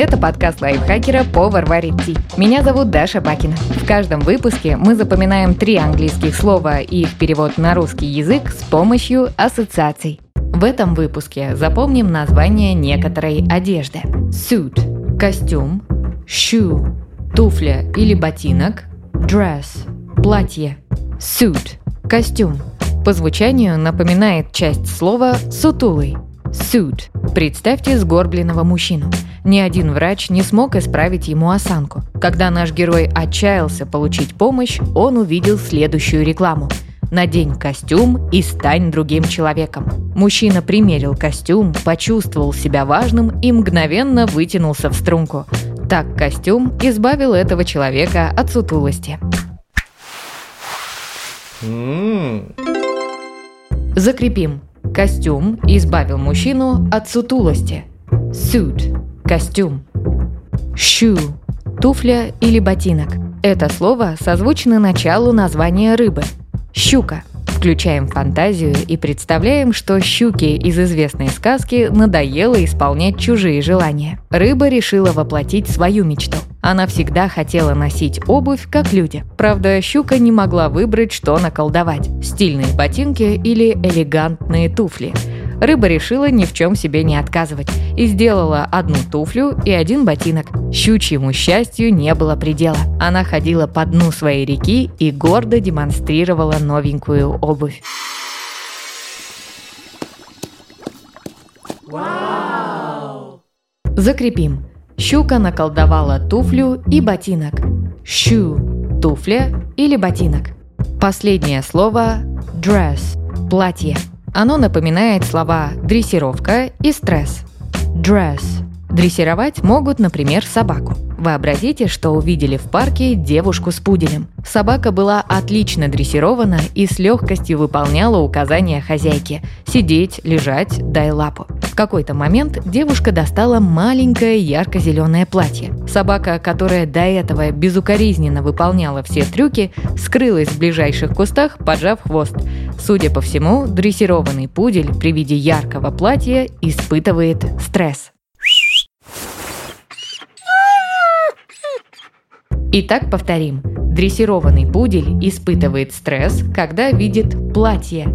Это подкаст лайфхакера «Повар варит ти». Меня зовут Даша Бакина. В каждом выпуске мы запоминаем три английских слова и их перевод на русский язык с помощью ассоциаций. В этом выпуске запомним название некоторой одежды. Suit – костюм, shoe – туфля или ботинок, dress – платье, suit – костюм. По звучанию напоминает часть слова «сутулый». Suit. Представьте сгорбленного мужчину. Ни один врач не смог исправить ему осанку. Когда наш герой отчаялся получить помощь, он увидел следующую рекламу. Надень костюм и стань другим человеком. Мужчина примерил костюм, почувствовал себя важным и мгновенно вытянулся в струнку. Так костюм избавил этого человека от сутулости. Закрепим. Костюм избавил мужчину от сутулости. Suit – костюм. Shoe – туфля или ботинок. Это слово созвучно началу названия рыбы. Щука. Включаем фантазию и представляем, что щуке из известной сказки надоело исполнять чужие желания. Рыба решила воплотить свою мечту. Она всегда хотела носить обувь, как люди. Правда, щука не могла выбрать, что наколдовать – стильные ботинки или элегантные туфли – Рыба решила ни в чем себе не отказывать и сделала одну туфлю и один ботинок. Щучьему счастью не было предела. Она ходила по дну своей реки и гордо демонстрировала новенькую обувь. Вау! Закрепим. Щука наколдовала туфлю и ботинок. Shoe – туфля или ботинок. Последнее слово – dress – платье. Оно напоминает слова «дрессировка» и «стресс». Dress. Дрессировать могут, например, собаку. Вообразите, что увидели в парке девушку с пуделем. Собака была отлично дрессирована и с легкостью выполняла указания хозяйки – сидеть, лежать, дай лапу. В какой-то момент девушка достала маленькое ярко-зеленое платье. Собака, которая до этого безукоризненно выполняла все трюки, скрылась в ближайших кустах, поджав хвост. Судя по всему, дрессированный пудель при виде яркого платья испытывает стресс. Итак, повторим. Дрессированный пудель испытывает стресс, когда видит платье.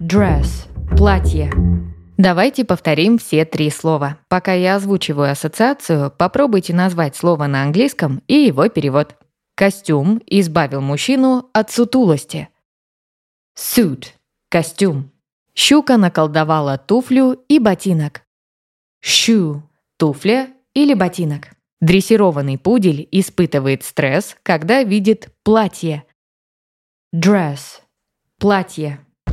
Dress – платье. Давайте повторим все три слова. Пока я озвучиваю ассоциацию, попробуйте назвать слово на английском и его перевод. Костюм избавил мужчину от сутулости. Suit – костюм. Щука наколдовала туфлю и ботинок. Shoe – туфля или ботинок. Дрессированный пудель испытывает стресс, когда видит платье. Dress – платье.